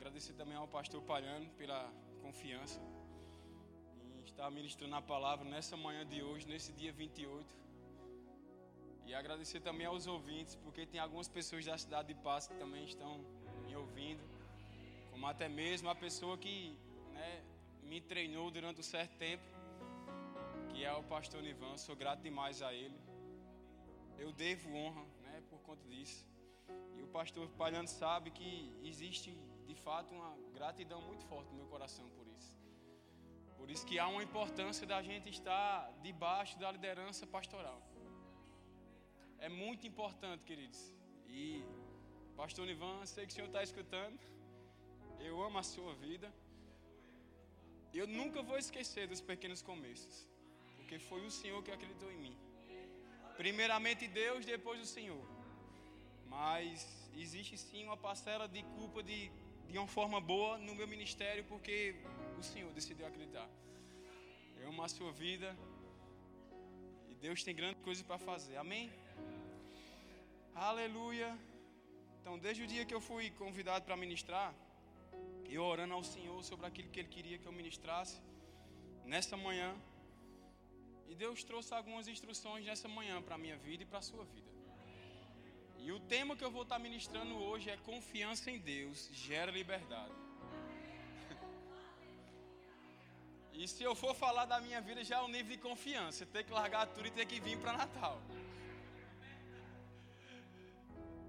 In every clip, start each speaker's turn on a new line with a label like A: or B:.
A: Agradecer também ao pastor Palhano pela confiança em estar ministrando a palavra nessa manhã de hoje, nesse dia 28. E agradecer também aos ouvintes, porque tem algumas pessoas da cidade de Paz que também estão me ouvindo, como até mesmo a pessoa que né, me treinou durante um certo tempo, que é o pastor Nivan. Sou grato demais a ele. Eu devo honra né, por conta disso. E o pastor Palhano sabe que existe de fato uma gratidão muito forte no meu coração por isso. Por isso que há uma importância da gente estar debaixo da liderança pastoral. É muito importante, queridos. E Pastor Nivan, sei que o Senhor está escutando. Eu amo a sua vida. Eu nunca vou esquecer dos pequenos começos. Porque foi o Senhor que acreditou em mim. Primeiramente Deus, depois o Senhor. Mas existe sim uma parcela de culpa de, de uma forma boa no meu ministério, porque o Senhor decidiu acreditar. Eu amo a sua vida. E Deus tem grande coisa para fazer. Amém? Aleluia. Então, desde o dia que eu fui convidado para ministrar, eu orando ao Senhor sobre aquilo que Ele queria que eu ministrasse, nessa manhã, e Deus trouxe algumas instruções nessa manhã para a minha vida e para a sua vida. E o tema que eu vou estar ministrando hoje é confiança em Deus gera liberdade. E se eu for falar da minha vida, já é um nível de confiança. Ter que largar tudo e ter que vir para Natal.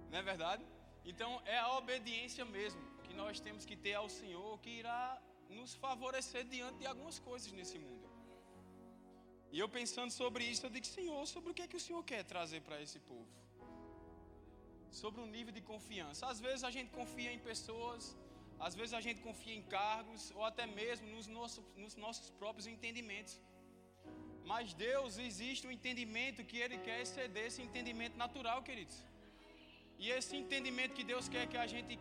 A: Não é verdade? Então é a obediência mesmo que nós temos que ter ao Senhor que irá nos favorecer diante de algumas coisas nesse mundo. E eu pensando sobre isso, eu digo, Senhor, sobre o que é que o Senhor quer trazer para esse povo? Sobre o nível de confiança. Às vezes a gente confia em pessoas, às vezes a gente confia em cargos, ou até mesmo nos nossos, nos nossos próprios entendimentos. Mas Deus existe um entendimento que Ele quer exceder esse entendimento natural, queridos. E esse entendimento que Deus quer que a gente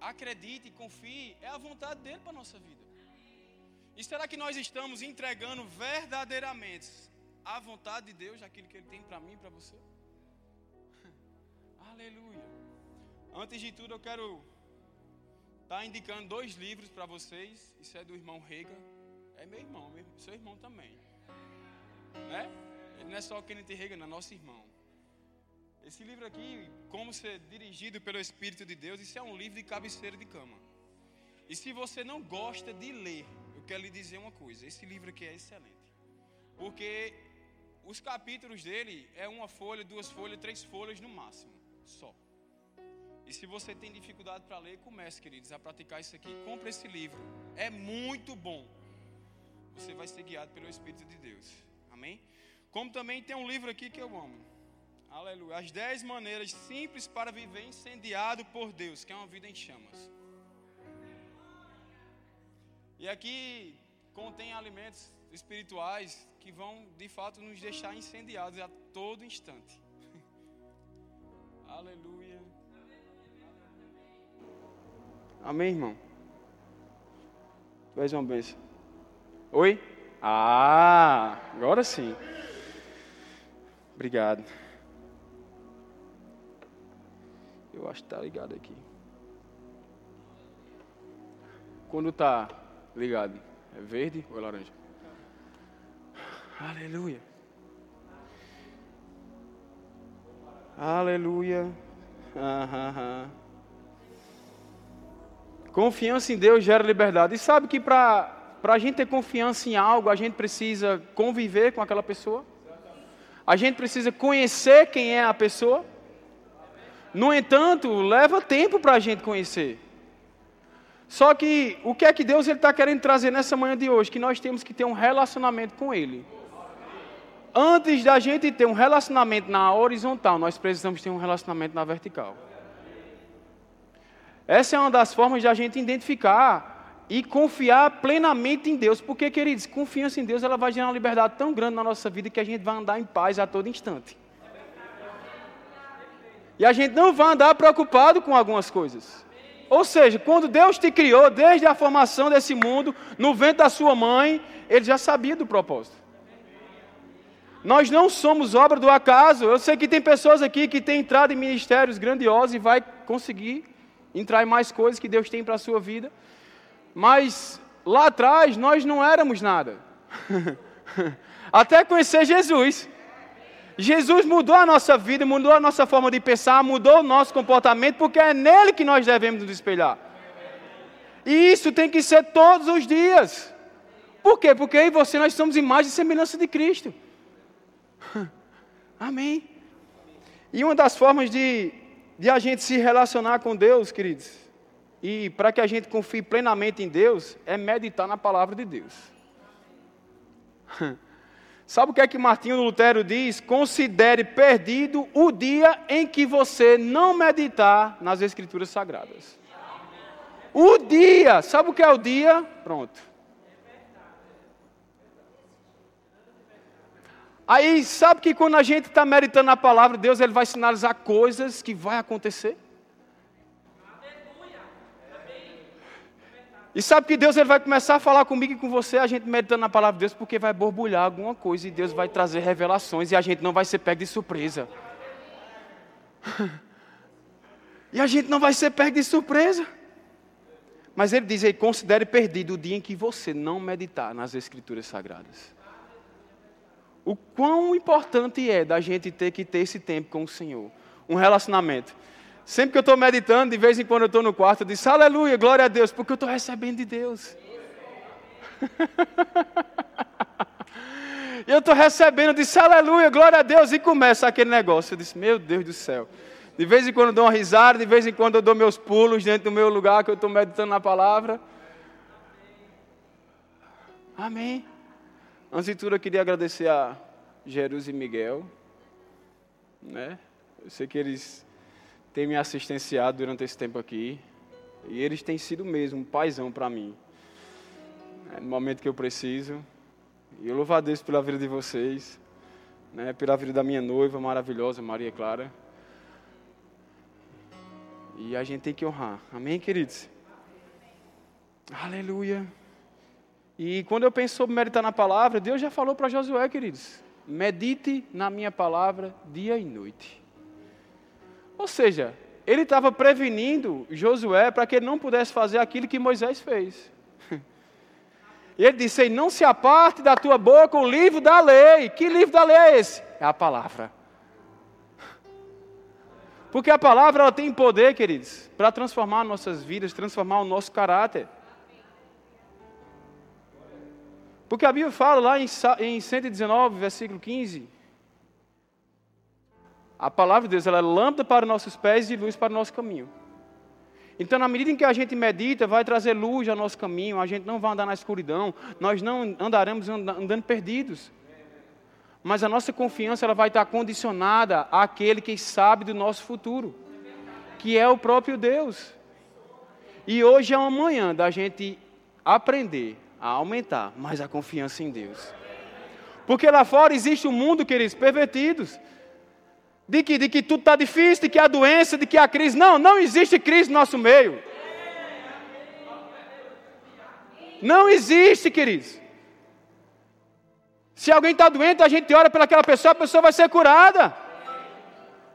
A: acredite e confie é a vontade dele para a nossa vida. E será que nós estamos entregando verdadeiramente a vontade de Deus, aquilo que Ele tem para mim e para você? Aleluia. Antes de tudo, eu quero estar tá indicando dois livros para vocês. Isso é do irmão Rega. É meu irmão, seu irmão também. Né? Ele não é só Kenneth não é nosso irmão. Esse livro aqui, Como Ser Dirigido pelo Espírito de Deus, isso é um livro de cabeceira de cama. E se você não gosta de ler, eu quero lhe dizer uma coisa: esse livro aqui é excelente. Porque os capítulos dele é uma folha, duas folhas, três folhas no máximo, só. E se você tem dificuldade para ler, comece, queridos, a praticar isso aqui. Compre esse livro. É muito bom. Você vai ser guiado pelo Espírito de Deus. Amém? Como também tem um livro aqui que eu amo. Aleluia. As dez maneiras simples para viver incendiado por Deus, que é uma vida em chamas. E aqui contém alimentos espirituais que vão de fato nos deixar incendiados a todo instante. Aleluia. Amém, irmão? Tu és uma bênção. Oi? Ah, agora sim. Obrigado. Eu acho que tá ligado aqui. Quando tá ligado, é verde ou é laranja? Aleluia. Aleluia. Confiança em Deus gera liberdade. E sabe que para a gente ter confiança em algo, a gente precisa conviver com aquela pessoa. A gente precisa conhecer quem é a pessoa. No entanto, leva tempo para a gente conhecer. Só que o que é que Deus está querendo trazer nessa manhã de hoje? Que nós temos que ter um relacionamento com Ele. Antes da gente ter um relacionamento na horizontal, nós precisamos ter um relacionamento na vertical. Essa é uma das formas de a gente identificar e confiar plenamente em Deus. Porque, queridos, confiança em Deus ela vai gerar uma liberdade tão grande na nossa vida que a gente vai andar em paz a todo instante. E a gente não vai andar preocupado com algumas coisas. Ou seja, quando Deus te criou, desde a formação desse mundo, no ventre da sua mãe, Ele já sabia do propósito. Nós não somos obra do acaso. Eu sei que tem pessoas aqui que têm entrado em ministérios grandiosos e vai conseguir entrar em mais coisas que Deus tem para a sua vida. Mas lá atrás nós não éramos nada. Até conhecer Jesus. Jesus mudou a nossa vida, mudou a nossa forma de pensar, mudou o nosso comportamento, porque é nele que nós devemos nos espelhar. E isso tem que ser todos os dias. Por quê? Porque eu e você nós somos imagem e semelhança de Cristo. Amém. E uma das formas de, de a gente se relacionar com Deus, queridos, e para que a gente confie plenamente em Deus, é meditar na palavra de Deus. Sabe o que é que Martinho Lutero diz? Considere perdido o dia em que você não meditar nas Escrituras Sagradas. O dia, sabe o que é o dia? Pronto. Aí, sabe que quando a gente está meditando na palavra de Deus, Ele vai sinalizar coisas que vai acontecer? E sabe que Deus ele vai começar a falar comigo e com você, a gente meditando na palavra de Deus, porque vai borbulhar alguma coisa e Deus vai trazer revelações e a gente não vai ser pego de surpresa. e a gente não vai ser pego de surpresa. Mas ele diz aí: considere perdido o dia em que você não meditar nas Escrituras Sagradas. O quão importante é da gente ter que ter esse tempo com o Senhor, um relacionamento. Sempre que eu estou meditando, de vez em quando eu estou no quarto, eu disse, aleluia, glória a Deus, porque eu estou recebendo de Deus. e eu estou recebendo, eu disse, aleluia, glória a Deus, e começa aquele negócio. Eu disse, meu Deus do céu. De vez em quando eu dou uma risada, de vez em quando eu dou meus pulos dentro do meu lugar que eu estou meditando na palavra. Amém. Antes de tudo, eu queria agradecer a Jerus e Miguel. Né? Eu sei que eles tem me assistenciado durante esse tempo aqui. E eles têm sido mesmo um paizão para mim. É, no momento que eu preciso. E eu louvo a Deus pela vida de vocês. Né, pela vida da minha noiva maravilhosa, Maria Clara. E a gente tem que honrar. Amém, queridos? Aleluia. E quando eu penso sobre meditar na palavra, Deus já falou para Josué, queridos. Medite na minha palavra dia e noite. Ou seja, ele estava prevenindo Josué para que ele não pudesse fazer aquilo que Moisés fez. E ele disse: Não se aparte da tua boca o livro da lei. Que livro da lei é esse? É a palavra. Porque a palavra ela tem poder, queridos, para transformar nossas vidas, transformar o nosso caráter. Porque a Bíblia fala lá em 119, versículo 15, a palavra de Deus ela é lâmpada para nossos pés e luz para o nosso caminho. Então, na medida em que a gente medita, vai trazer luz ao nosso caminho, a gente não vai andar na escuridão, nós não andaremos andando perdidos. Mas a nossa confiança ela vai estar condicionada àquele que sabe do nosso futuro, que é o próprio Deus. E hoje é uma manhã da gente aprender a aumentar mais a confiança em Deus. Porque lá fora existe um mundo, queridos, pervertidos de que, de que tudo está difícil, de que há doença, de que há crise. Não, não existe crise no nosso meio. Não existe, queridos. Se alguém está doente, a gente ora pelaquela pessoa, a pessoa vai ser curada.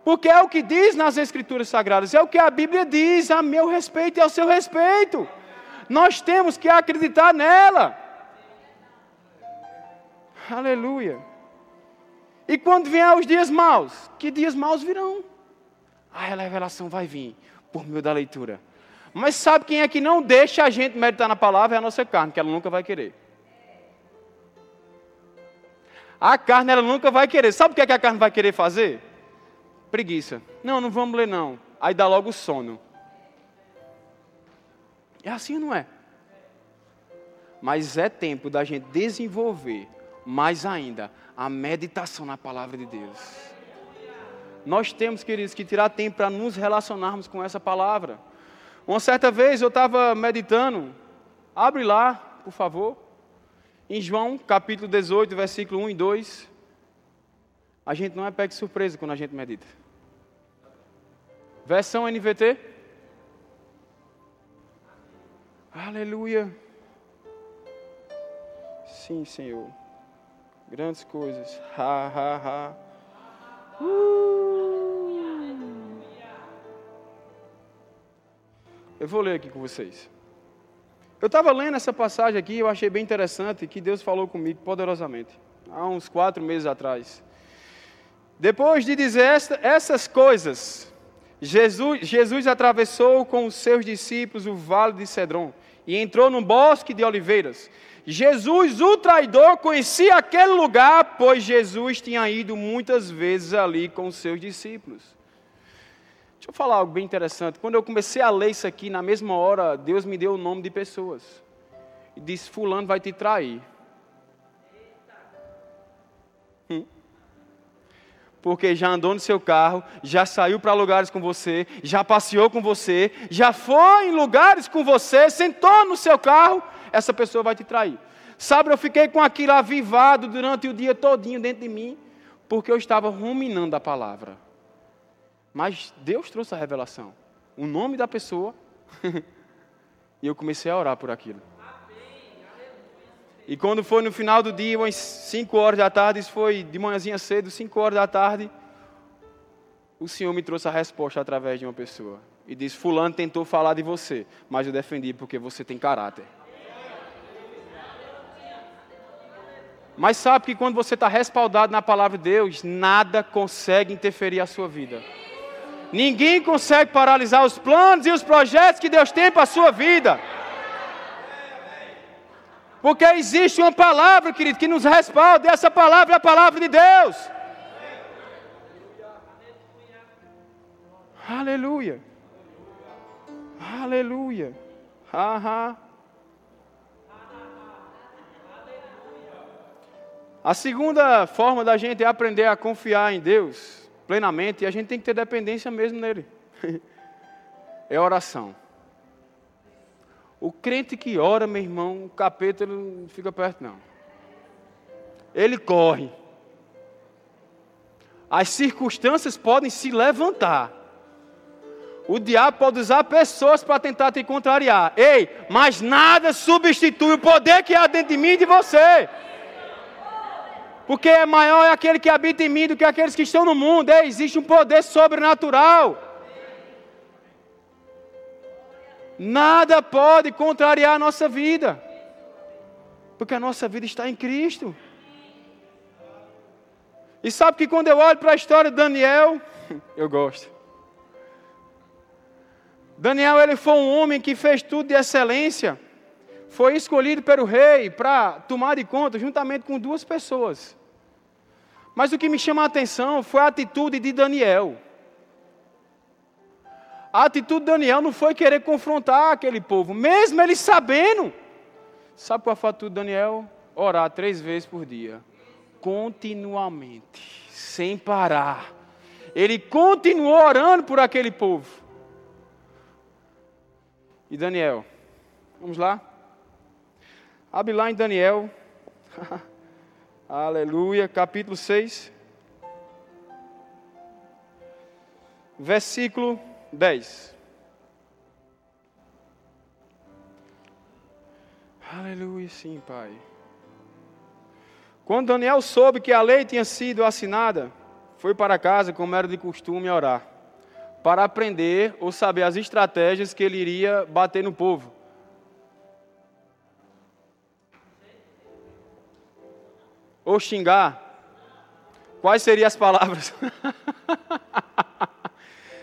A: Porque é o que diz nas Escrituras Sagradas, é o que a Bíblia diz a meu respeito e ao seu respeito. Nós temos que acreditar nela. Aleluia. E quando vier os dias maus, que dias maus virão? A revelação vai vir por meio da leitura. Mas sabe quem é que não deixa a gente meditar na palavra? É a nossa carne, que ela nunca vai querer. A carne ela nunca vai querer. Sabe o que, é que a carne vai querer fazer? Preguiça. Não, não vamos ler não. Aí dá logo sono. É assim, não é? Mas é tempo da gente desenvolver mais ainda a meditação na palavra de Deus. Nós temos, queridos, que tirar tempo para nos relacionarmos com essa palavra. Uma certa vez eu estava meditando, abre lá, por favor, em João capítulo 18, versículo 1 e 2. A gente não é pego de surpresa quando a gente medita. Versão NVT. Aleluia. Sim, Senhor grandes coisas. Ha, ha, ha. Uh. Eu vou ler aqui com vocês. Eu estava lendo essa passagem aqui e eu achei bem interessante que Deus falou comigo poderosamente, há uns quatro meses atrás. Depois de dizer esta, essas coisas, Jesus, Jesus atravessou com os seus discípulos o vale de Cedron e entrou no bosque de oliveiras. Jesus, o traidor, conhecia aquele lugar, pois Jesus tinha ido muitas vezes ali com seus discípulos. Deixa eu falar algo bem interessante. Quando eu comecei a ler isso aqui, na mesma hora, Deus me deu o nome de pessoas. E disse: Fulano vai te trair. Porque já andou no seu carro, já saiu para lugares com você, já passeou com você, já foi em lugares com você, sentou no seu carro, essa pessoa vai te trair. Sabe, eu fiquei com aquilo avivado durante o dia todinho dentro de mim, porque eu estava ruminando a palavra. Mas Deus trouxe a revelação, o nome da pessoa, e eu comecei a orar por aquilo. E quando foi no final do dia, umas 5 horas da tarde, isso foi de manhãzinha cedo, 5 horas da tarde, o Senhor me trouxe a resposta através de uma pessoa. E disse: Fulano tentou falar de você, mas eu defendi porque você tem caráter. Mas sabe que quando você está respaldado na palavra de Deus, nada consegue interferir a sua vida. Ninguém consegue paralisar os planos e os projetos que Deus tem para a sua vida. Porque existe uma palavra, querido, que nos respalda, e essa palavra é a palavra de Deus. Aleluia. Aleluia. Aham. A segunda forma da gente é aprender a confiar em Deus plenamente, e a gente tem que ter dependência mesmo nele. é oração. O crente que ora, meu irmão, o capeta não fica perto, não. Ele corre. As circunstâncias podem se levantar. O diabo pode usar pessoas para tentar te contrariar. Ei, mas nada substitui o poder que há dentro de mim e de você. Porque é maior aquele que habita em mim do que aqueles que estão no mundo. Ei, existe um poder sobrenatural. Nada pode contrariar a nossa vida, porque a nossa vida está em Cristo. E sabe que quando eu olho para a história de Daniel, eu gosto. Daniel ele foi um homem que fez tudo de excelência. Foi escolhido pelo rei para tomar de conta juntamente com duas pessoas. Mas o que me chama a atenção foi a atitude de Daniel. A atitude de Daniel não foi querer confrontar aquele povo, mesmo ele sabendo. Sabe qual foi a atitude de Daniel? Orar três vezes por dia, continuamente, sem parar. Ele continuou orando por aquele povo. E Daniel, vamos lá? Abre lá em Daniel, aleluia, capítulo 6, versículo 10. Aleluia, sim, Pai. Quando Daniel soube que a lei tinha sido assinada, foi para casa, como era de costume, orar, para aprender ou saber as estratégias que ele iria bater no povo. Ou xingar. Quais seriam as palavras?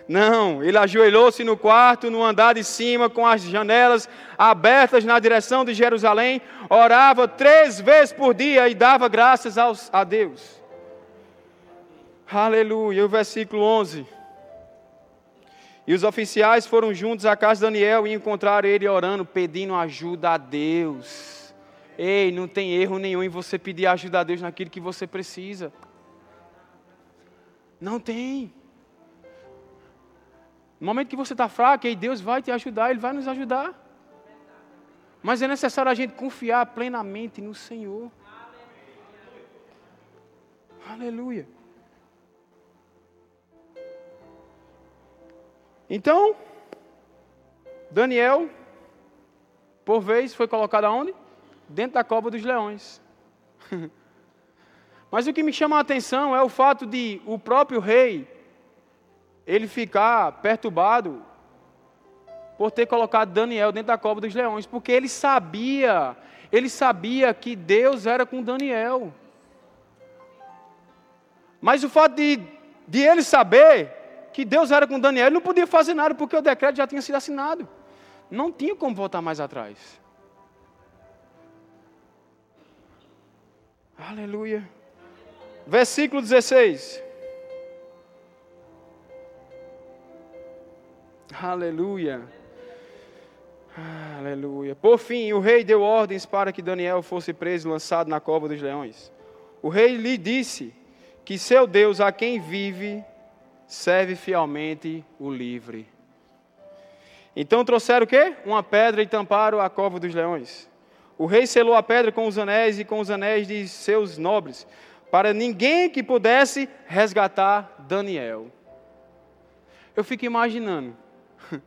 A: Não, ele ajoelhou-se no quarto, no andar de cima, com as janelas abertas na direção de Jerusalém, orava três vezes por dia e dava graças aos, a Deus. Aleluia. O versículo 11. E os oficiais foram juntos à casa de Daniel e encontraram ele orando, pedindo ajuda a Deus. Ei, não tem erro nenhum em você pedir ajuda a Deus naquilo que você precisa. Não tem. No momento que você está fraco, aí Deus vai te ajudar, Ele vai nos ajudar. Mas é necessário a gente confiar plenamente no Senhor. Aleluia. Então, Daniel, por vez, foi colocado aonde? Dentro da cova dos leões. Mas o que me chama a atenção é o fato de o próprio rei ele ficar perturbado por ter colocado Daniel dentro da cova dos leões, porque ele sabia, ele sabia que Deus era com Daniel. Mas o fato de, de ele saber que Deus era com Daniel, ele não podia fazer nada, porque o decreto já tinha sido assinado. Não tinha como voltar mais atrás. Aleluia. Versículo 16. Aleluia. Aleluia. Por fim, o rei deu ordens para que Daniel fosse preso e lançado na cova dos leões. O rei lhe disse que seu Deus, a quem vive, serve fielmente o livre. Então trouxeram o quê? Uma pedra e tamparam a cova dos leões. O rei selou a pedra com os anéis e com os anéis de seus nobres, para ninguém que pudesse resgatar Daniel. Eu fico imaginando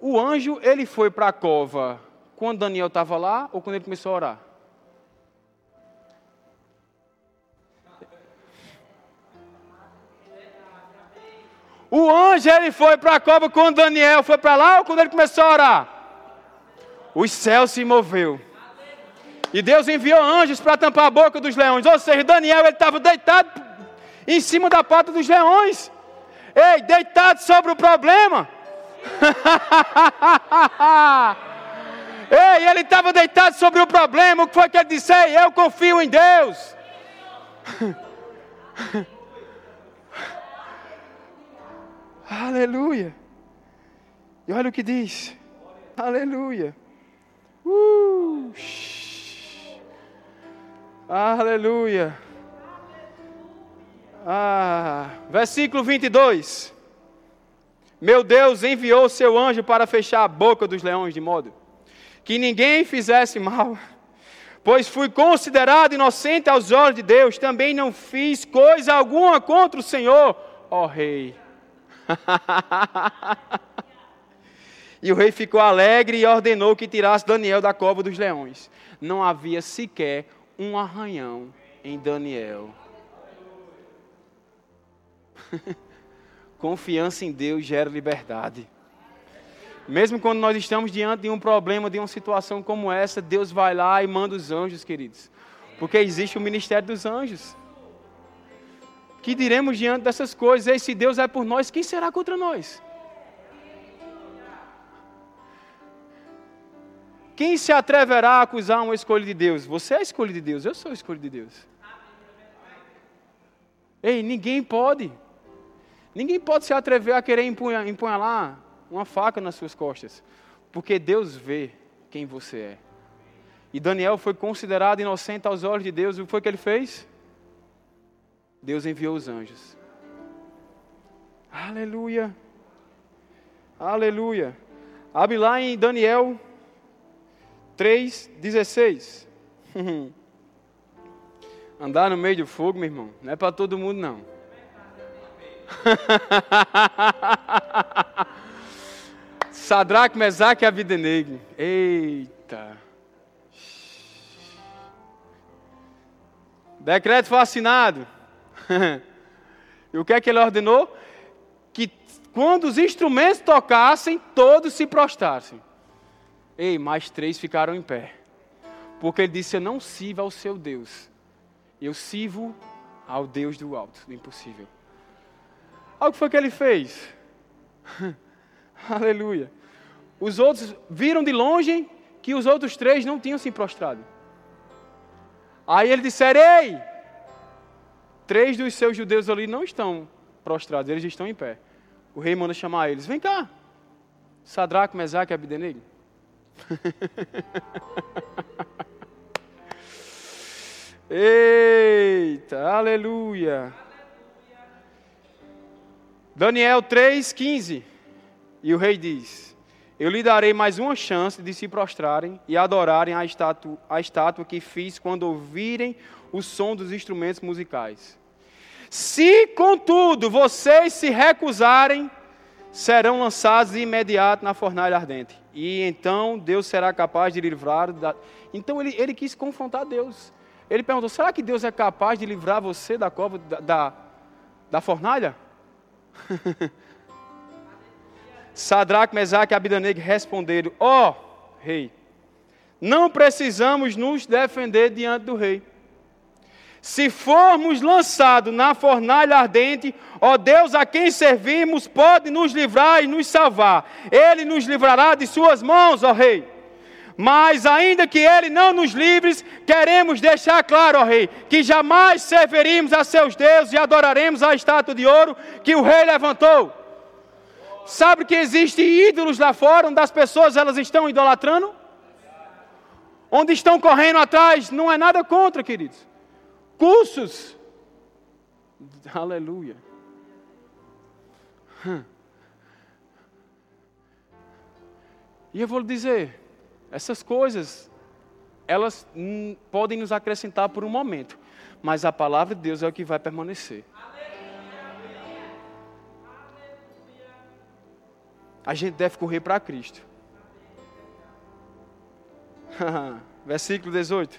A: o anjo, ele foi para a cova quando Daniel estava lá ou quando ele começou a orar? O anjo, ele foi para a cova quando Daniel foi para lá ou quando ele começou a orar? Os céus se moveu. E Deus enviou anjos para tampar a boca dos leões. Ou seja, Daniel ele estava deitado em cima da pata dos leões. Ei, deitado sobre o problema. Ei, ele estava deitado sobre o problema. O que foi que ele disse? Ei, eu confio em Deus. Aleluia. E olha o que diz. Aleluia. Uh. Aleluia. Ah, versículo 22. Meu Deus enviou seu anjo para fechar a boca dos leões, de modo que ninguém fizesse mal. Pois fui considerado inocente aos olhos de Deus, também não fiz coisa alguma contra o Senhor, ó Rei. e o rei ficou alegre e ordenou que tirasse Daniel da cova dos leões. Não havia sequer um arranhão em Daniel. Confiança em Deus gera liberdade. Mesmo quando nós estamos diante de um problema, de uma situação como essa, Deus vai lá e manda os anjos, queridos. Porque existe o ministério dos anjos. Que diremos diante dessas coisas? E se Deus é por nós, quem será contra nós? Quem se atreverá a acusar uma escolha de Deus? Você é a escolha de Deus, eu sou a escolha de Deus. Ei, ninguém pode. Ninguém pode se atrever a querer empunhar, lá uma faca nas suas costas, porque Deus vê quem você é. E Daniel foi considerado inocente aos olhos de Deus. O que foi que ele fez? Deus enviou os anjos. Aleluia. Aleluia. Abre lá em Daniel 3,16. Andar no meio do fogo, meu irmão, não é para todo mundo, não. Sadraque, Mesaque e Abidenego. Eita. Decreto foi assinado. e o que é que ele ordenou? Que quando os instrumentos tocassem, todos se prostrassem. Ei, mais três ficaram em pé. Porque ele disse: Eu não sirvo ao seu Deus. Eu sirvo ao Deus do alto, do impossível. Olha o que foi que ele fez. Aleluia. Os outros viram de longe que os outros três não tinham se prostrado. Aí ele disseram: Ei, três dos seus judeus ali não estão prostrados, eles estão em pé. O rei manda chamar eles: Vem cá, Sadraque, Mesaque e Abdenego. Eita, aleluia. Daniel 3,15. E o rei diz: Eu lhe darei mais uma chance de se prostrarem e adorarem a estátua, a estátua que fiz quando ouvirem o som dos instrumentos musicais. Se, contudo, vocês se recusarem, serão lançados de imediato na fornalha ardente. E então Deus será capaz de livrar. Da... Então ele, ele quis confrontar Deus. Ele perguntou: será que Deus é capaz de livrar você da cova da, da, da fornalha? Sadraque, Mesaque e Abidanegue responderam: Ó oh, rei, não precisamos nos defender diante do rei. Se formos lançados na fornalha ardente, ó Deus a quem servimos, pode nos livrar e nos salvar. Ele nos livrará de suas mãos, ó Rei. Mas ainda que Ele não nos livre, queremos deixar claro, ó Rei, que jamais serviremos a seus deuses e adoraremos a estátua de ouro que o Rei levantou. Sabe que existem ídolos lá fora, onde as pessoas elas estão idolatrando? Onde estão correndo atrás, não é nada contra, queridos cursos. Aleluia. E eu vou lhe dizer, essas coisas, elas podem nos acrescentar por um momento, mas a palavra de Deus é o que vai permanecer. A gente deve correr para Cristo. Versículo 18.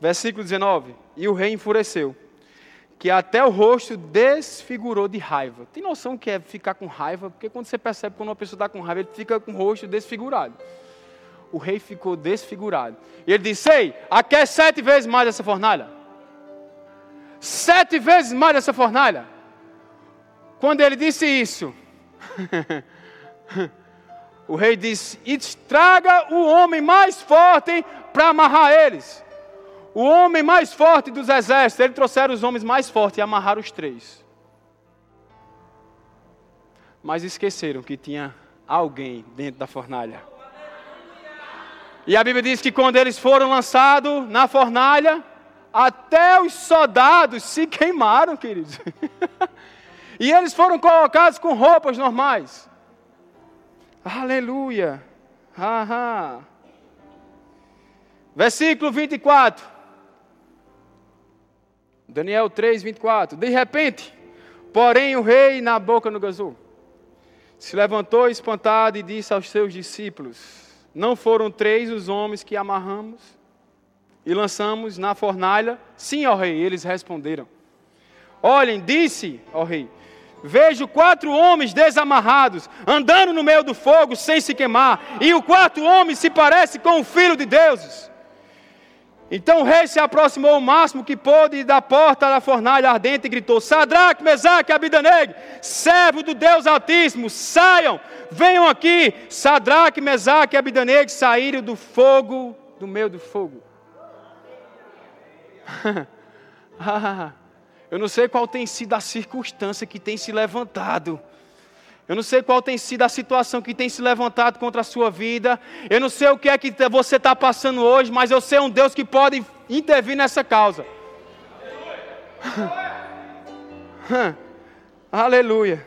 A: Versículo 19: E o rei enfureceu, que até o rosto desfigurou de raiva. Tem noção que é ficar com raiva? Porque quando você percebe quando uma pessoa está com raiva, ele fica com o rosto desfigurado. O rei ficou desfigurado. E ele disse: Ei, aqui sete vezes mais essa fornalha. Sete vezes mais essa fornalha. Quando ele disse isso, o rei disse: Estraga o homem mais forte para amarrar eles. O homem mais forte dos exércitos, ele trouxeram os homens mais fortes e amarraram os três. Mas esqueceram que tinha alguém dentro da fornalha. E a Bíblia diz que quando eles foram lançados na fornalha, até os soldados se queimaram, queridos. e eles foram colocados com roupas normais. Aleluia. Aham. Versículo 24. Daniel 3, 24. De repente, porém, o rei na boca no gazul se levantou espantado e disse aos seus discípulos: Não foram três os homens que amarramos e lançamos na fornalha? Sim, ó rei. Eles responderam: Olhem, disse, ó rei, vejo quatro homens desamarrados, andando no meio do fogo sem se queimar, e o quarto homem se parece com o filho de deuses. Então o rei se aproximou o máximo que pôde da porta da fornalha ardente e gritou: Sadraque, Mesaque, Abidanegue, servo do Deus Altíssimo, saiam, venham aqui. Sadraque, Mesaque e Abidanegue saíram do fogo, do meio do fogo. Eu não sei qual tem sido a circunstância que tem se levantado eu não sei qual tem sido a situação que tem se levantado contra a sua vida. Eu não sei o que é que você está passando hoje, mas eu sei um Deus que pode intervir nessa causa. Aleluia.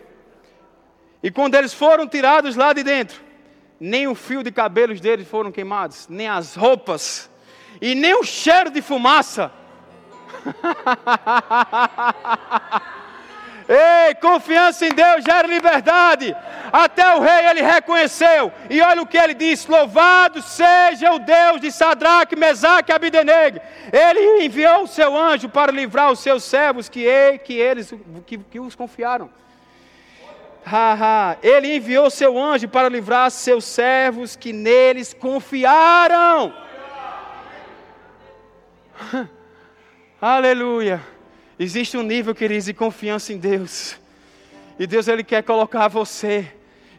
A: E quando eles foram tirados lá de dentro, nem o fio de cabelos deles foram queimados, nem as roupas, e nem o cheiro de fumaça. Ei, confiança em Deus gera liberdade. Até o rei ele reconheceu. E olha o que ele disse: Louvado seja o Deus de Sadraque, Mesaque e Abidenegue. Ele enviou o seu anjo para livrar os seus servos que, que eles que, que os confiaram. Ele enviou seu anjo para livrar seus servos que neles confiaram. Aleluia. Existe um nível, queridos, de confiança em Deus. E Deus ele quer colocar você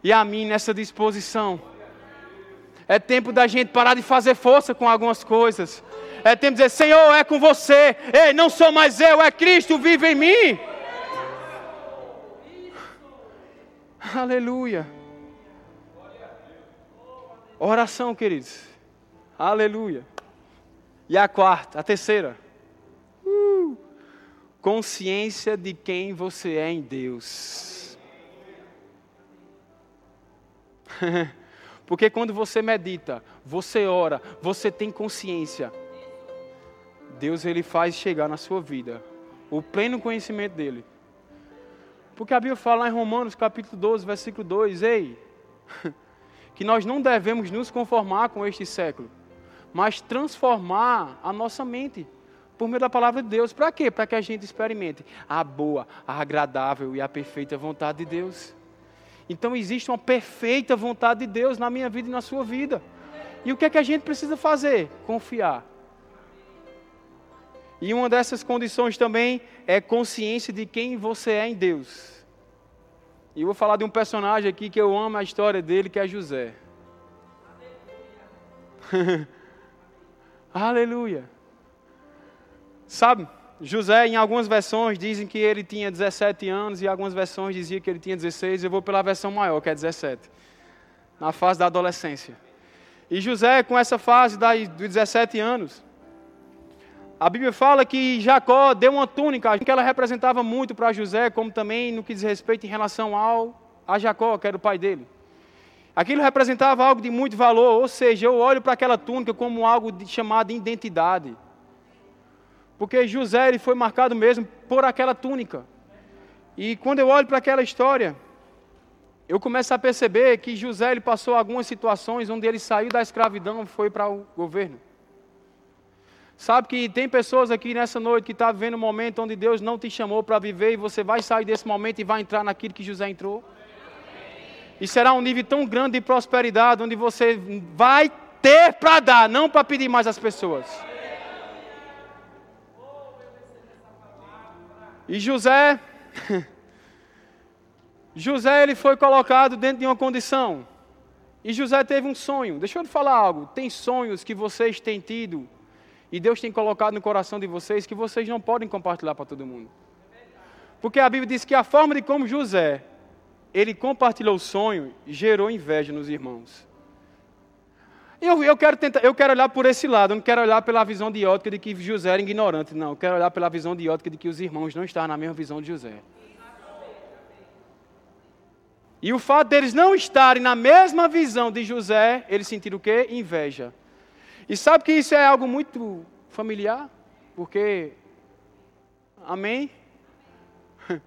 A: e a mim nessa disposição. É tempo da gente parar de fazer força com algumas coisas. É tempo de dizer: Senhor, é com você. Ei, não sou mais eu, é Cristo vive em mim. Aleluia. Oração, queridos. Aleluia. E a quarta, a terceira consciência de quem você é em Deus. Porque quando você medita, você ora, você tem consciência. Deus ele faz chegar na sua vida o pleno conhecimento dele. Porque a Bíblia fala em Romanos capítulo 12, versículo 2, ei, que nós não devemos nos conformar com este século, mas transformar a nossa mente por meio da palavra de Deus. Para quê? Para que a gente experimente a boa, a agradável e a perfeita vontade de Deus. Então existe uma perfeita vontade de Deus na minha vida e na sua vida. E o que é que a gente precisa fazer? Confiar. E uma dessas condições também é consciência de quem você é em Deus. E eu vou falar de um personagem aqui que eu amo a história dele, que é José. Aleluia. Sabe, José, em algumas versões, dizem que ele tinha 17 anos, e algumas versões diziam que ele tinha 16. Eu vou pela versão maior, que é 17, na fase da adolescência. E José, com essa fase dos 17 anos, a Bíblia fala que Jacó deu uma túnica, que ela representava muito para José, como também no que diz respeito em relação ao a Jacó, que era o pai dele. Aquilo representava algo de muito valor, ou seja, eu olho para aquela túnica como algo de, chamado identidade. Porque José ele foi marcado mesmo por aquela túnica. E quando eu olho para aquela história, eu começo a perceber que José ele passou algumas situações onde ele saiu da escravidão e foi para o governo. Sabe que tem pessoas aqui nessa noite que estão tá vivendo um momento onde Deus não te chamou para viver e você vai sair desse momento e vai entrar naquilo que José entrou. E será um nível tão grande de prosperidade onde você vai ter para dar, não para pedir mais às pessoas. E José, José ele foi colocado dentro de uma condição. E José teve um sonho. Deixa eu te falar algo. Tem sonhos que vocês têm tido e Deus tem colocado no coração de vocês que vocês não podem compartilhar para todo mundo. Porque a Bíblia diz que a forma de como José ele compartilhou o sonho gerou inveja nos irmãos. Eu, eu, quero tentar, eu quero olhar por esse lado, eu não quero olhar pela visão de ótica de que José era ignorante, não. Eu quero olhar pela visão de ótica de que os irmãos não estavam na mesma visão de José. E o fato deles não estarem na mesma visão de José, eles sentiram o quê? Inveja. E sabe que isso é algo muito familiar? Porque, amém?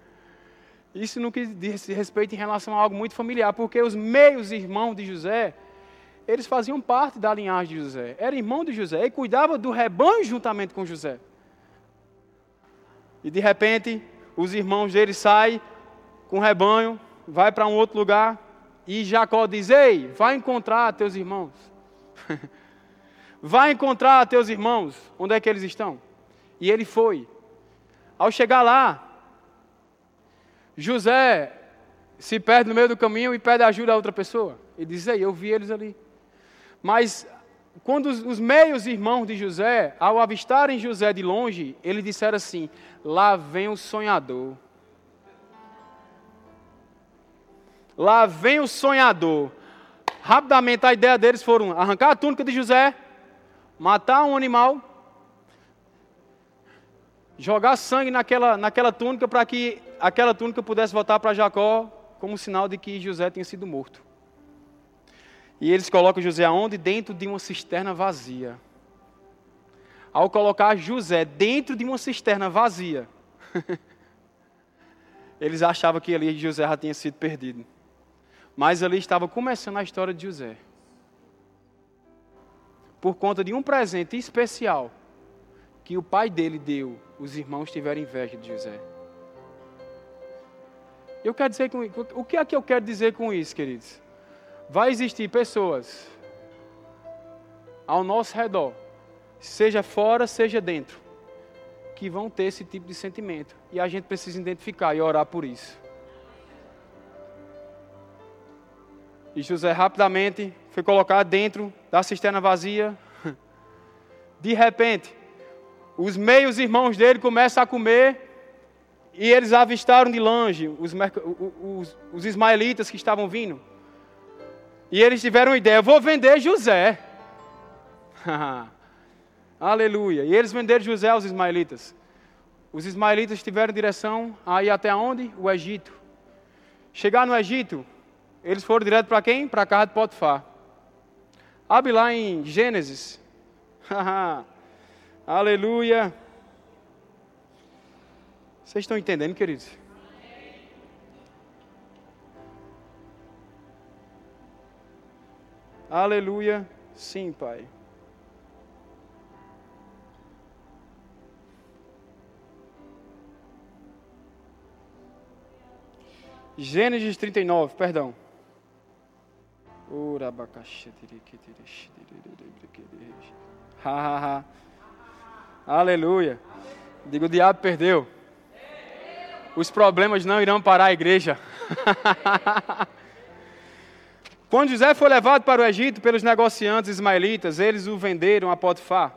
A: Isso no que diz respeito em relação a algo muito familiar, porque os meios irmãos de José, eles faziam parte da linhagem de José. Era irmão de José e cuidava do rebanho juntamente com José. E de repente, os irmãos dele saem com o rebanho, vai para um outro lugar e Jacó diz: "Ei, vai encontrar teus irmãos". vai encontrar teus irmãos, onde é que eles estão? E ele foi. Ao chegar lá, José se perde no meio do caminho e pede ajuda a outra pessoa. Ele diz: Ei, eu vi eles ali. Mas quando os, os meios irmãos de José, ao avistarem José de longe, eles disseram assim: Lá vem o sonhador. Lá vem o sonhador. Rapidamente a ideia deles foram arrancar a túnica de José, matar um animal, jogar sangue naquela, naquela túnica para que aquela túnica pudesse voltar para Jacó como sinal de que José tinha sido morto. E eles colocam José aonde? Dentro de uma cisterna vazia. Ao colocar José dentro de uma cisterna vazia, eles achavam que ali José já tinha sido perdido. Mas ali estava começando a história de José. Por conta de um presente especial que o pai dele deu, os irmãos tiveram inveja de José. Eu quero dizer com o que é que eu quero dizer com isso, queridos? Vai existir pessoas ao nosso redor, seja fora, seja dentro, que vão ter esse tipo de sentimento. E a gente precisa identificar e orar por isso. E José rapidamente foi colocado dentro da cisterna vazia. De repente, os meios irmãos dele começam a comer e eles avistaram de longe os, os, os ismaelitas que estavam vindo. E eles tiveram ideia: vou vender José. Aleluia. E eles venderam José aos ismaelitas. Os ismaelitas tiveram direção a ir até onde? O Egito. Chegar no Egito, eles foram direto para quem? Para a casa de Potifar. Abre lá em Gênesis. Aleluia. Vocês estão entendendo, queridos? Aleluia. Sim, Pai. Gênesis 39, perdão. Ha. Aleluia. Digo, o diabo perdeu. Os problemas não irão parar a igreja. Quando José foi levado para o Egito pelos negociantes ismaelitas, eles o venderam a Potifar,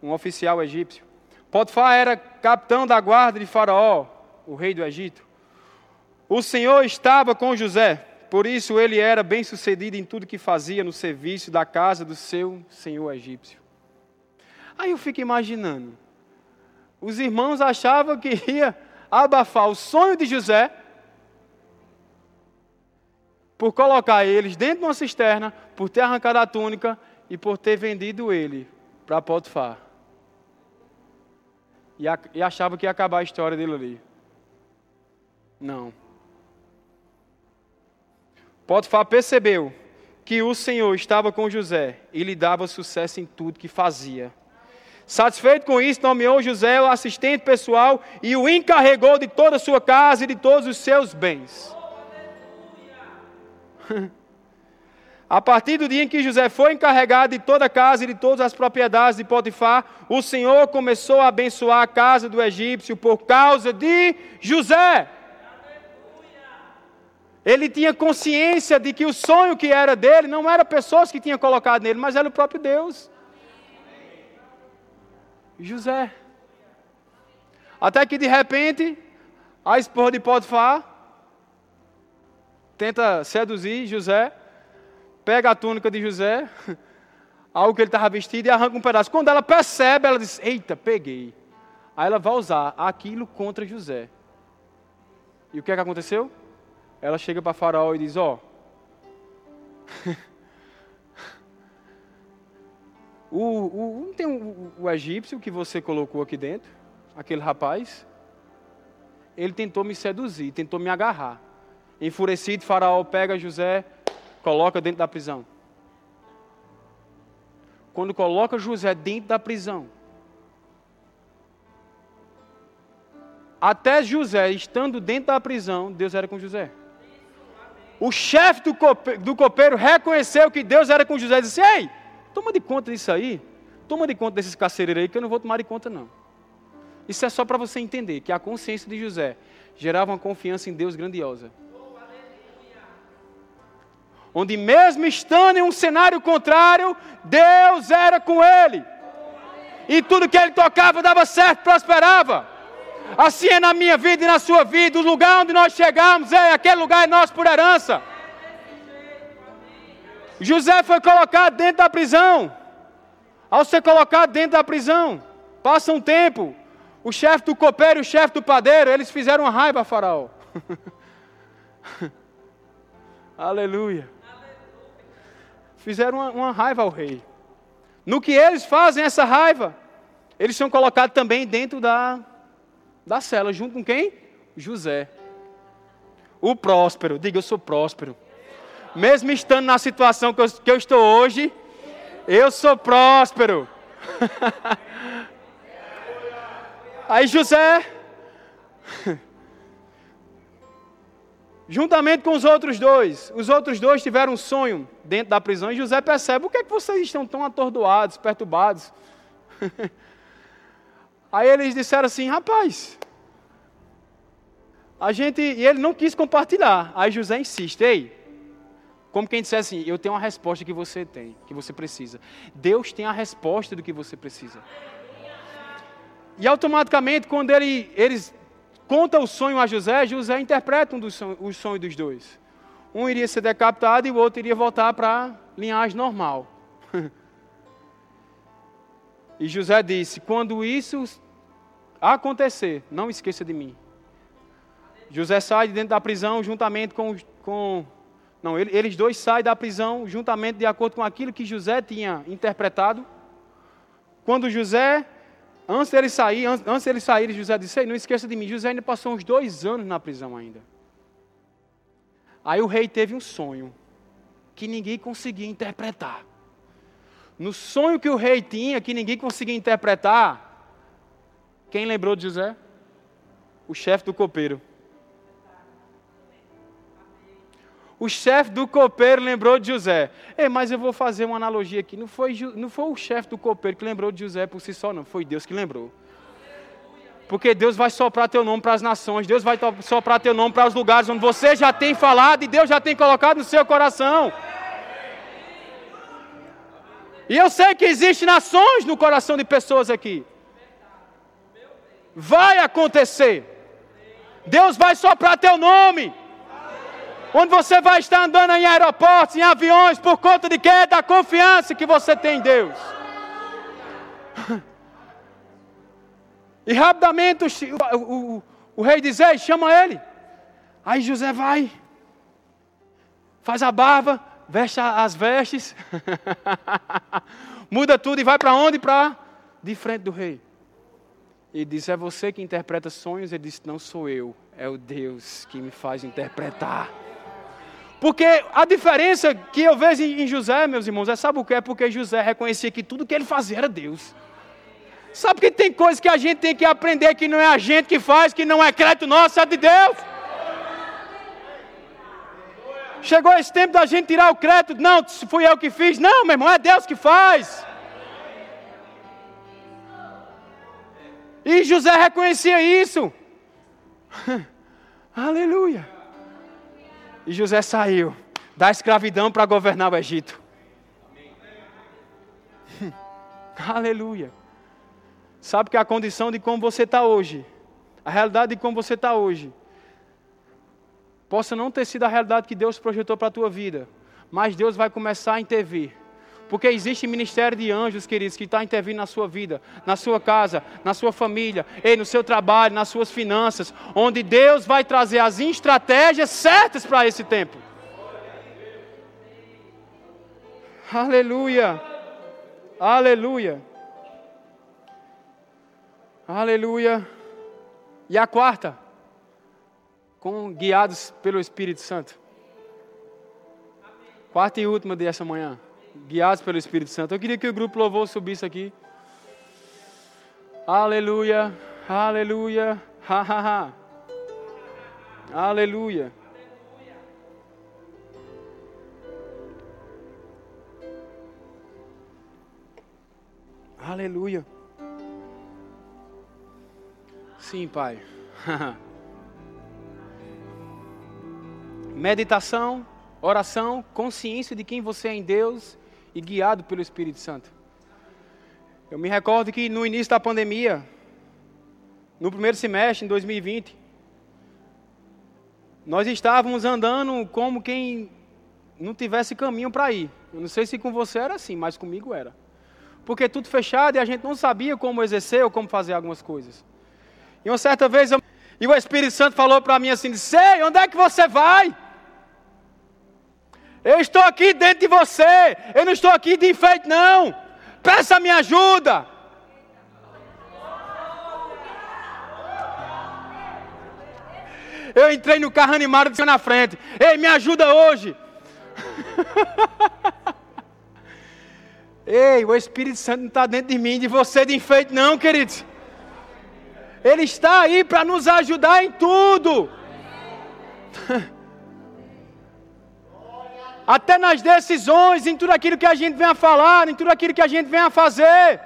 A: um oficial egípcio. Potifar era capitão da guarda de Faraó, o rei do Egito. O Senhor estava com José, por isso ele era bem sucedido em tudo que fazia no serviço da casa do seu senhor egípcio. Aí eu fico imaginando, os irmãos achavam que ia abafar o sonho de José por colocar eles dentro de uma cisterna, por ter arrancado a túnica e por ter vendido ele para Potifar. E, a, e achava que ia acabar a história dele ali. Não. Potifar percebeu que o Senhor estava com José e lhe dava sucesso em tudo que fazia. Satisfeito com isso, nomeou José o assistente pessoal e o encarregou de toda a sua casa e de todos os seus bens. A partir do dia em que José foi encarregado de toda a casa e de todas as propriedades de Potifar, o Senhor começou a abençoar a casa do egípcio por causa de José. Ele tinha consciência de que o sonho que era dele não era pessoas que tinham colocado nele, mas era o próprio Deus. José. Até que de repente, a esposa de Potifar tenta seduzir José, pega a túnica de José, algo que ele estava vestido, e arranca um pedaço. Quando ela percebe, ela diz: Eita, peguei. Aí ela vai usar aquilo contra José. E o que é que aconteceu? ela chega para Faraó e diz: Ó, o, o, não tem o, o egípcio que você colocou aqui dentro, aquele rapaz, ele tentou me seduzir, tentou me agarrar. Enfurecido, Faraó pega José, coloca dentro da prisão. Quando coloca José dentro da prisão, até José estando dentro da prisão, Deus era com José. O chefe do copeiro, do copeiro reconheceu que Deus era com José e disse: Ei, toma de conta disso aí. Toma de conta desses carcereiros aí, que eu não vou tomar de conta, não. Isso é só para você entender que a consciência de José gerava uma confiança em Deus grandiosa. Onde, mesmo estando em um cenário contrário, Deus era com ele. E tudo que ele tocava dava certo, prosperava. Assim é na minha vida e na sua vida. O lugar onde nós chegamos é aquele lugar é nosso por herança. José foi colocado dentro da prisão. Ao ser colocado dentro da prisão, passa um tempo. O chefe do copeiro e o chefe do padeiro, eles fizeram raiva a Faraó. Aleluia. Fizeram uma, uma raiva ao rei. No que eles fazem essa raiva, eles são colocados também dentro da da cela, junto com quem? José. O próspero, diga eu sou próspero. Mesmo estando na situação que eu, que eu estou hoje, eu sou próspero. Aí José, juntamente com os outros dois, os outros dois tiveram um sonho dentro da prisão e José percebe: o que é que vocês estão tão atordoados, perturbados? Aí eles disseram assim: rapaz, a gente. E ele não quis compartilhar. Aí José insiste: ei, como quem dissesse assim: eu tenho uma resposta que você tem, que você precisa. Deus tem a resposta do que você precisa. E automaticamente, quando ele, eles contam o sonho a José, José interpreta um dos sonhos, os sonhos dos dois. Um iria ser decapitado e o outro iria voltar para a linhagem normal. E José disse: Quando isso acontecer, não esqueça de mim. José sai de dentro da prisão juntamente com. com não, eles dois saem da prisão juntamente de acordo com aquilo que José tinha interpretado. Quando José, antes dele sair, antes dele sair, José disse: Ei, não esqueça de mim. José ainda passou uns dois anos na prisão ainda. Aí o rei teve um sonho que ninguém conseguia interpretar. No sonho que o rei tinha, que ninguém conseguia interpretar, quem lembrou de José? O chefe do copeiro. O chefe do copeiro lembrou de José. Ei, mas eu vou fazer uma analogia aqui. Não foi, não foi o chefe do copeiro que lembrou de José por si só, não. Foi Deus que lembrou. Porque Deus vai soprar teu nome para as nações, Deus vai soprar teu nome para os lugares onde você já tem falado e Deus já tem colocado no seu coração. E eu sei que existem nações no coração de pessoas aqui. Vai acontecer. Deus vai soprar teu nome. Onde você vai estar andando em aeroportos, em aviões, por conta de quê? Da confiança que você tem em Deus. E rapidamente o, o, o rei diz: Ei, chama ele. Aí José vai, faz a barba, veste as vestes, muda tudo e vai para onde? Para de frente do rei. E diz: É você que interpreta sonhos? Ele disse: Não sou eu, é o Deus que me faz interpretar. Porque a diferença que eu vejo em José, meus irmãos, é sabe o que? É porque José reconhecia que tudo que ele fazia era Deus. Sabe que tem coisas que a gente tem que aprender que não é a gente que faz, que não é crédito nosso, é de Deus. Chegou esse tempo da gente tirar o crédito. Não, fui eu que fiz. Não, meu irmão, é Deus que faz. E José reconhecia isso. Aleluia. E José saiu da escravidão para governar o Egito. Aleluia. Sabe que a condição de como você está hoje, a realidade de como você está hoje, possa não ter sido a realidade que Deus projetou para a tua vida, mas Deus vai começar a intervir. Porque existe ministério de anjos, queridos, que está intervindo na sua vida, na sua casa, na sua família, no seu trabalho, nas suas finanças, onde Deus vai trazer as estratégias certas para esse tempo. Aleluia! Aleluia! Aleluia. E a quarta, com guiados pelo Espírito Santo. Quarta e última dessa manhã, guiados pelo Espírito Santo. Eu queria que o grupo louvor subisse aqui. Aleluia, aleluia, ha ha ha. Aleluia. Aleluia. Sim, Pai. Meditação, oração, consciência de quem você é em Deus e guiado pelo Espírito Santo. Eu me recordo que no início da pandemia, no primeiro semestre, em 2020, nós estávamos andando como quem não tivesse caminho para ir. Eu não sei se com você era assim, mas comigo era. Porque tudo fechado e a gente não sabia como exercer ou como fazer algumas coisas. E uma certa vez, eu... e o Espírito Santo falou para mim assim: Sei, onde é que você vai? Eu estou aqui dentro de você. Eu não estou aqui de enfeite, não. Peça minha ajuda. Eu entrei no carro animado e na frente. Ei, me ajuda hoje. Ei, o Espírito Santo não está dentro de mim, de você de enfeite, não, queridos. Ele está aí para nos ajudar em tudo. Até nas decisões, em tudo aquilo que a gente vem a falar, em tudo aquilo que a gente vem a fazer.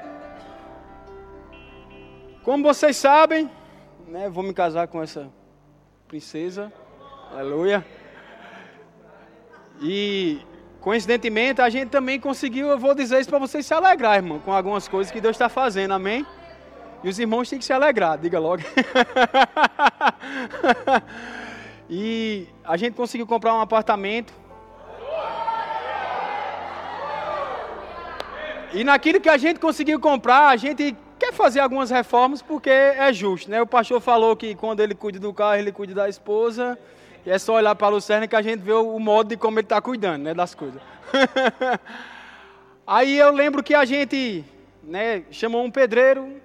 A: Como vocês sabem, né, vou me casar com essa princesa. Aleluia. E coincidentemente a gente também conseguiu, eu vou dizer isso para vocês se alegrar, irmão, com algumas coisas que Deus está fazendo, amém? E os irmãos têm que se alegrar, diga logo. e a gente conseguiu comprar um apartamento. E naquilo que a gente conseguiu comprar, a gente quer fazer algumas reformas porque é justo, né? O pastor falou que quando ele cuida do carro, ele cuida da esposa. E é só olhar para o Lucerna que a gente vê o modo de como ele está cuidando, né, das coisas. Aí eu lembro que a gente, né, chamou um pedreiro,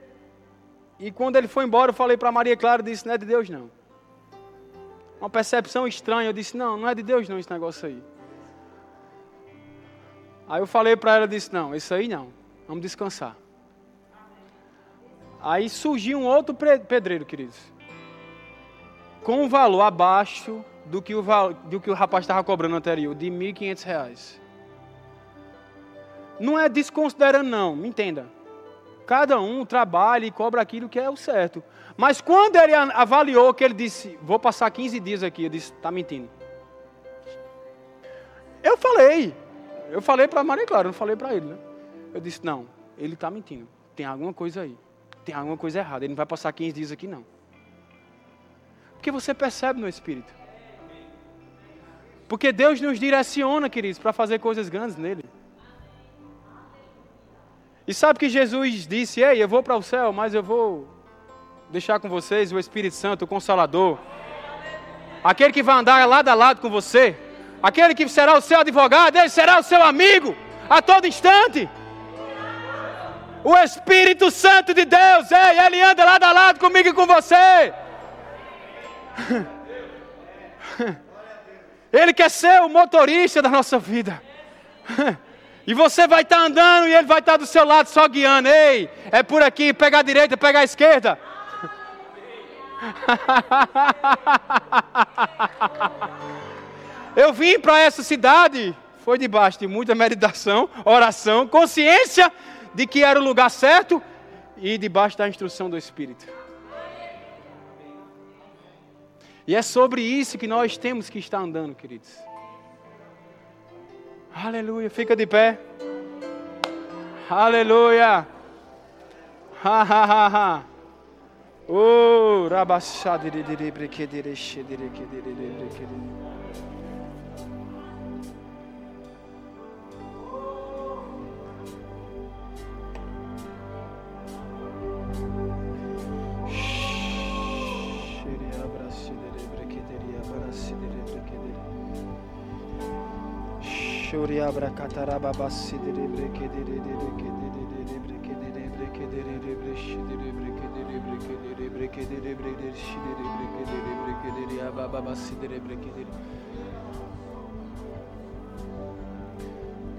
A: e quando ele foi embora, eu falei para Maria Clara, disse, não é de Deus não. Uma percepção estranha, eu disse, não, não é de Deus não esse negócio aí. Aí eu falei para ela, disse, não, isso aí não, vamos descansar. Aí surgiu um outro pedreiro, queridos, com um valor abaixo do que o, do que o rapaz estava cobrando anterior, de R$ 1.500. Não é desconsiderando, não, me entenda. Cada um trabalha e cobra aquilo que é o certo. Mas quando ele avaliou que ele disse, vou passar 15 dias aqui, eu disse, está mentindo. Eu falei, eu falei para Maria Clara, não falei para ele. Né? Eu disse, não, ele está mentindo. Tem alguma coisa aí. Tem alguma coisa errada. Ele não vai passar 15 dias aqui, não. Porque você percebe no Espírito. Porque Deus nos direciona, queridos, para fazer coisas grandes nele. E sabe que Jesus disse: Ei, eu vou para o céu, mas eu vou deixar com vocês o Espírito Santo, o Consolador. Aquele que vai andar lado a lado com você. Aquele que será o seu advogado, ele será o seu amigo a todo instante. O Espírito Santo de Deus, ei, ele anda lado a lado comigo e com você. Ele quer ser o motorista da nossa vida. E você vai estar andando e ele vai estar do seu lado só guiando. Ei, é por aqui, pega a direita, pega a esquerda. Eu vim para essa cidade, foi debaixo de muita meditação, oração, consciência de que era o lugar certo e debaixo da instrução do Espírito. E é sobre isso que nós temos que estar andando, queridos. Aleluia. Fica de pé. Aleluia. Ha ha ha ha. Oh, rabachade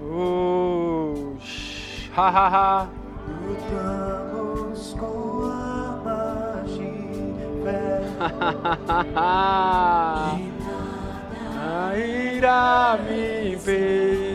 A: Oh, ha ha ha. Lutamos com armas de fé. a ira me
B: be.